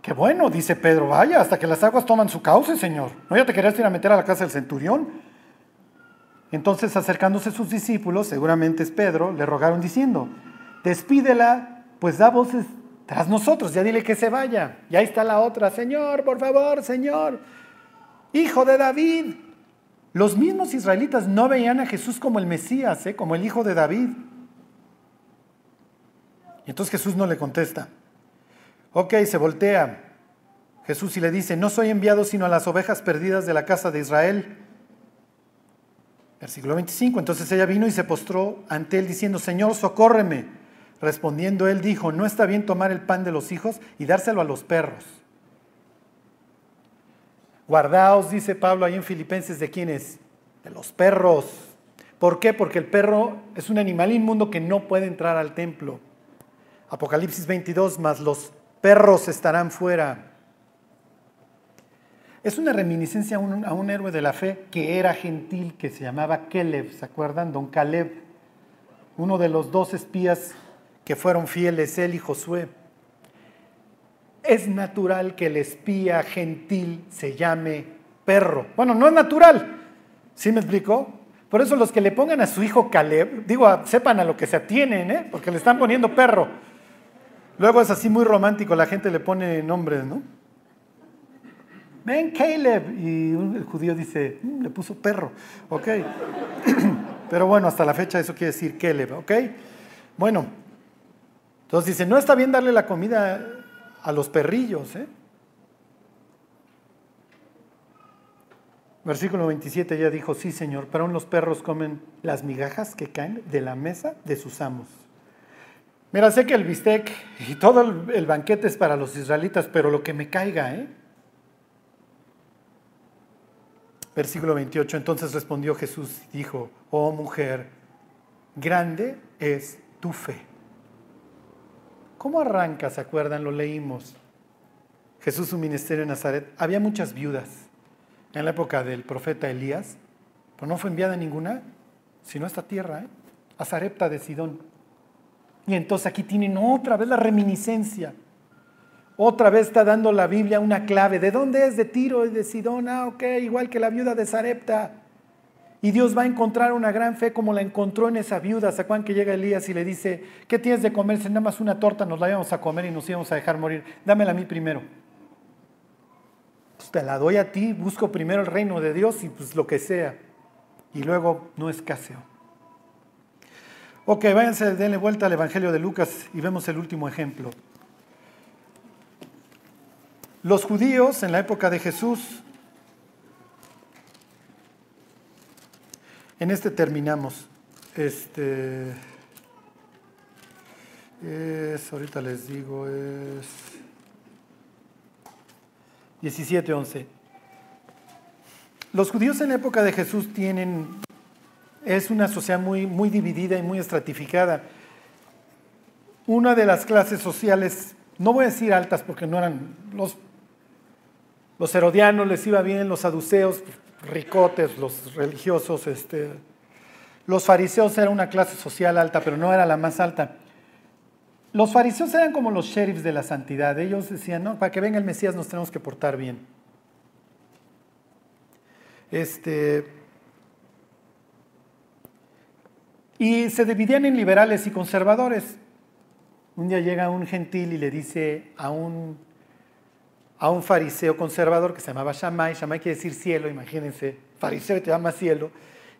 Qué bueno, dice Pedro, vaya, hasta que las aguas toman su cauce, Señor. ¿No ya te querías ir a meter a la casa del centurión? Entonces, acercándose sus discípulos, seguramente es Pedro, le rogaron diciendo, despídela, pues da voces tras nosotros, ya dile que se vaya. Y ahí está la otra, Señor, por favor, Señor, hijo de David. Los mismos israelitas no veían a Jesús como el Mesías, ¿eh? como el hijo de David. Y entonces Jesús no le contesta. Ok, se voltea Jesús y le dice, no soy enviado sino a las ovejas perdidas de la casa de Israel. Versículo 25, entonces ella vino y se postró ante él diciendo, Señor, socórreme. Respondiendo él dijo, no está bien tomar el pan de los hijos y dárselo a los perros. Guardaos, dice Pablo ahí en Filipenses, ¿de quiénes? De los perros. ¿Por qué? Porque el perro es un animal inmundo que no puede entrar al templo. Apocalipsis 22, más los perros estarán fuera. Es una reminiscencia a un, héroe de la fe que era gentil, que se llamaba Caleb, ¿se acuerdan? Don Caleb, uno de los dos espías que fueron fieles, él y Josué. Es natural que el espía gentil se llame perro. Bueno, no es natural, ¿sí me explico? Por eso los que le pongan a su hijo Caleb, digo, sepan a lo que se atienen, ¿eh? porque le están poniendo perro. Luego es así muy romántico, la gente le pone nombres, ¿no? Ven Caleb. Y el judío dice, mm, le puso perro, ¿ok? [CLEARS THROAT] Pero bueno, hasta la fecha eso quiere decir Caleb, ¿ok? Bueno, entonces dice, no está bien darle la comida a los perrillos, ¿eh? Versículo 27 ya dijo, sí Señor, pero aún los perros comen las migajas que caen de la mesa de sus amos. Mira, sé que el bistec y todo el, banquete es para los israelitas, pero lo que me caiga, ¿eh? Versículo 28, entonces respondió Jesús y dijo, oh mujer, grande es tu fe. ¿Cómo arranca? ¿Se acuerdan? Lo leímos. Jesús su ministerio en Nazaret. Había muchas viudas en la época del profeta Elías, pero no fue enviada ninguna, sino a esta tierra, ¿eh? a Zarepta de Sidón. Y entonces aquí tienen otra vez la reminiscencia. Otra vez está dando la Biblia una clave. ¿De dónde es? De Tiro y de Sidón. Ah, ok, igual que la viuda de Sarepta. Y Dios va a encontrar una gran fe como la encontró en esa viuda. ¿Se que llega Elías y le dice, ¿qué tienes de comer? Si nada más una torta nos la íbamos a comer y nos íbamos a dejar morir. Dámela a mí primero. Pues te la doy a ti, busco primero el reino de Dios y pues lo que sea. Y luego no escaseo. Ok, váyanse, denle vuelta al Evangelio de Lucas y vemos el último ejemplo. Los judíos en la época de Jesús, en este terminamos. Este es, ahorita les digo, es 17:11. Los judíos en la época de Jesús tienen es una sociedad muy, muy dividida y muy estratificada. Una de las clases sociales, no voy a decir altas porque no eran los, los herodianos, les iba bien, los saduceos, ricotes, los religiosos, este, los fariseos eran una clase social alta, pero no era la más alta. Los fariseos eran como los sheriffs de la santidad. Ellos decían, no, para que venga el Mesías nos tenemos que portar bien. Este, Y se dividían en liberales y conservadores. Un día llega un gentil y le dice a un, a un fariseo conservador que se llamaba Shammai, Shammai quiere decir cielo, imagínense, fariseo te llama cielo,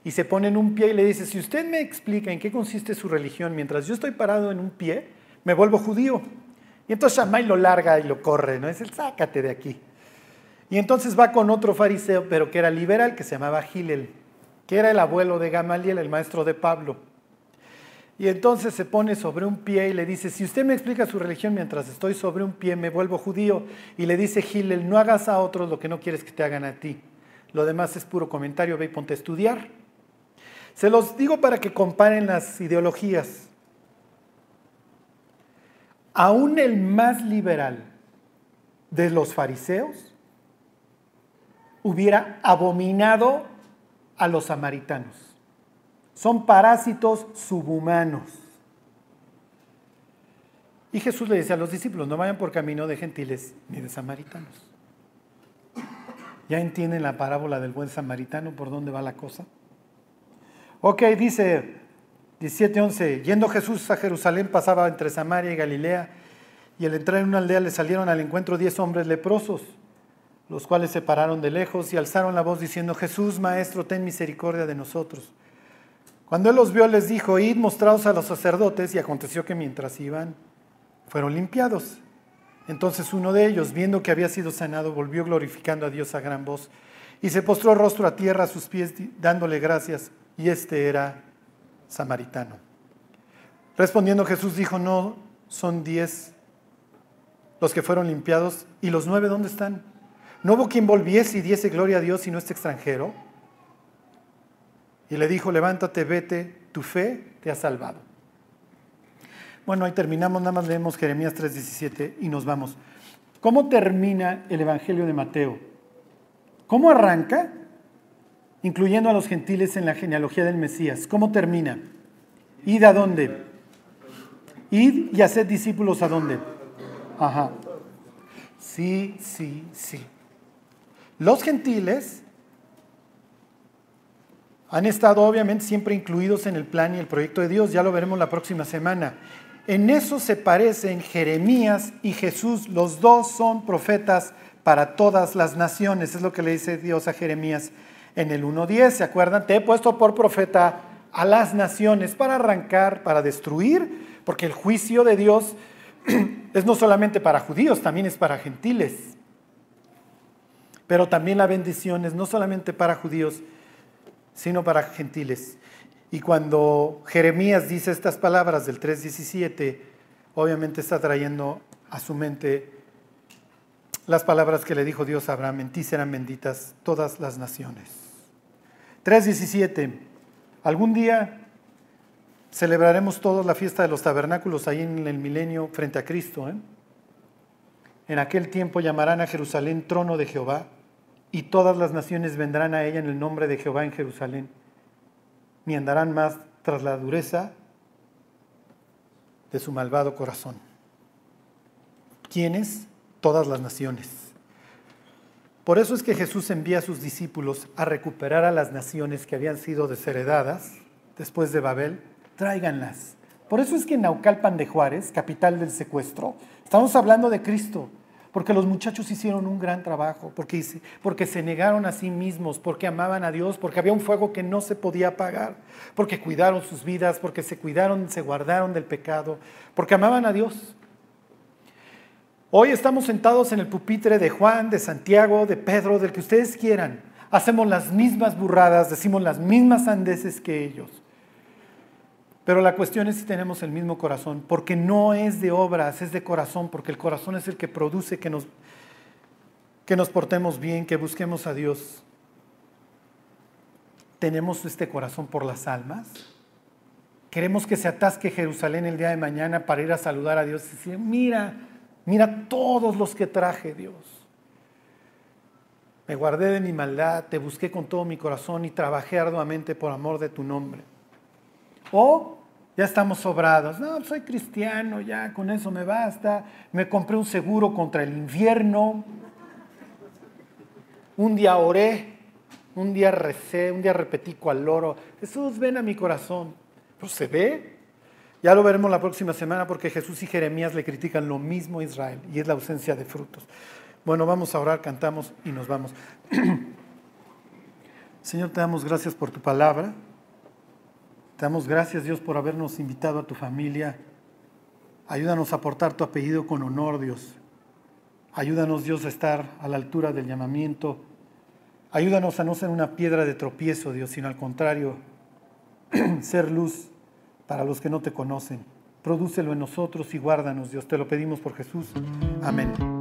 y se pone en un pie y le dice, si usted me explica en qué consiste su religión mientras yo estoy parado en un pie, me vuelvo judío. Y entonces Shammai lo larga y lo corre, ¿no? Es el sácate de aquí. Y entonces va con otro fariseo, pero que era liberal, que se llamaba Gilel que era el abuelo de Gamaliel, el maestro de Pablo. Y entonces se pone sobre un pie y le dice, si usted me explica su religión mientras estoy sobre un pie, me vuelvo judío. Y le dice Gilel, no hagas a otros lo que no quieres que te hagan a ti. Lo demás es puro comentario, ve y ponte a estudiar. Se los digo para que comparen las ideologías. aún el más liberal de los fariseos hubiera abominado a los samaritanos. Son parásitos subhumanos. Y Jesús le dice a los discípulos, no vayan por camino de gentiles ni de samaritanos. ¿Ya entienden la parábola del buen samaritano por dónde va la cosa? Ok, dice 17:11, yendo Jesús a Jerusalén pasaba entre Samaria y Galilea y al entrar en una aldea le salieron al encuentro diez hombres leprosos, los cuales se pararon de lejos y alzaron la voz diciendo, Jesús, Maestro, ten misericordia de nosotros. Cuando él los vio les dijo, id mostraos a los sacerdotes y aconteció que mientras iban, fueron limpiados. Entonces uno de ellos, viendo que había sido sanado, volvió glorificando a Dios a gran voz y se postró rostro a tierra a sus pies dándole gracias y este era samaritano. Respondiendo Jesús dijo, no son diez los que fueron limpiados, ¿y los nueve dónde están? ¿No hubo quien volviese y diese gloria a Dios y no este extranjero? Y le dijo, levántate, vete, tu fe te ha salvado. Bueno, ahí terminamos, nada más leemos Jeremías 3:17 y nos vamos. ¿Cómo termina el Evangelio de Mateo? ¿Cómo arranca? Incluyendo a los gentiles en la genealogía del Mesías. ¿Cómo termina? ¿Id a dónde? Id y haced discípulos a dónde? Ajá. Sí, sí, sí. Los gentiles han estado obviamente siempre incluidos en el plan y el proyecto de Dios, ya lo veremos la próxima semana. En eso se parecen Jeremías y Jesús, los dos son profetas para todas las naciones, es lo que le dice Dios a Jeremías en el 1.10, ¿se acuerdan? Te he puesto por profeta a las naciones para arrancar, para destruir, porque el juicio de Dios [CLEARS THROAT] es no solamente para judíos, también es para gentiles. Pero también la bendición es no solamente para judíos, sino para gentiles. Y cuando Jeremías dice estas palabras del 3.17, obviamente está trayendo a su mente las palabras que le dijo Dios a Abraham, en ti serán benditas todas las naciones. 3.17, algún día Celebraremos todos la fiesta de los tabernáculos ahí en el milenio frente a Cristo. ¿eh? En aquel tiempo llamarán a Jerusalén trono de Jehová y todas las naciones vendrán a ella en el nombre de Jehová en Jerusalén. Ni andarán más tras la dureza de su malvado corazón. ¿Quiénes? Todas las naciones. Por eso es que Jesús envía a sus discípulos a recuperar a las naciones que habían sido desheredadas después de Babel tráiganlas. Por eso es que en Naucalpan de Juárez, capital del secuestro, estamos hablando de Cristo, porque los muchachos hicieron un gran trabajo, porque, porque se negaron a sí mismos, porque amaban a Dios, porque había un fuego que no se podía apagar, porque cuidaron sus vidas, porque se cuidaron, se guardaron del pecado, porque amaban a Dios. Hoy estamos sentados en el pupitre de Juan, de Santiago, de Pedro, del que ustedes quieran. Hacemos las mismas burradas, decimos las mismas sandeces que ellos. Pero la cuestión es si tenemos el mismo corazón, porque no es de obras, es de corazón, porque el corazón es el que produce que nos, que nos portemos bien, que busquemos a Dios. ¿Tenemos este corazón por las almas? Queremos que se atasque Jerusalén el día de mañana para ir a saludar a Dios y decir, mira, mira todos los que traje Dios. Me guardé de mi maldad, te busqué con todo mi corazón y trabajé arduamente por amor de tu nombre. O ya estamos sobrados. No, soy cristiano, ya con eso me basta. Me compré un seguro contra el invierno. Un día oré, un día recé, un día repetí cual loro. Jesús, ven a mi corazón. Pues se ve. Ya lo veremos la próxima semana porque Jesús y Jeremías le critican lo mismo a Israel y es la ausencia de frutos. Bueno, vamos a orar, cantamos y nos vamos. [CLEARS THROAT] Señor, te damos gracias por tu palabra. Te damos gracias, Dios, por habernos invitado a tu familia. Ayúdanos a portar tu apellido con honor, Dios. Ayúdanos, Dios, a estar a la altura del llamamiento. Ayúdanos a no ser una piedra de tropiezo, Dios, sino al contrario, [CLEARS THROAT] ser luz para los que no te conocen. Prodúcelo en nosotros y guárdanos, Dios. Te lo pedimos por Jesús. Amén.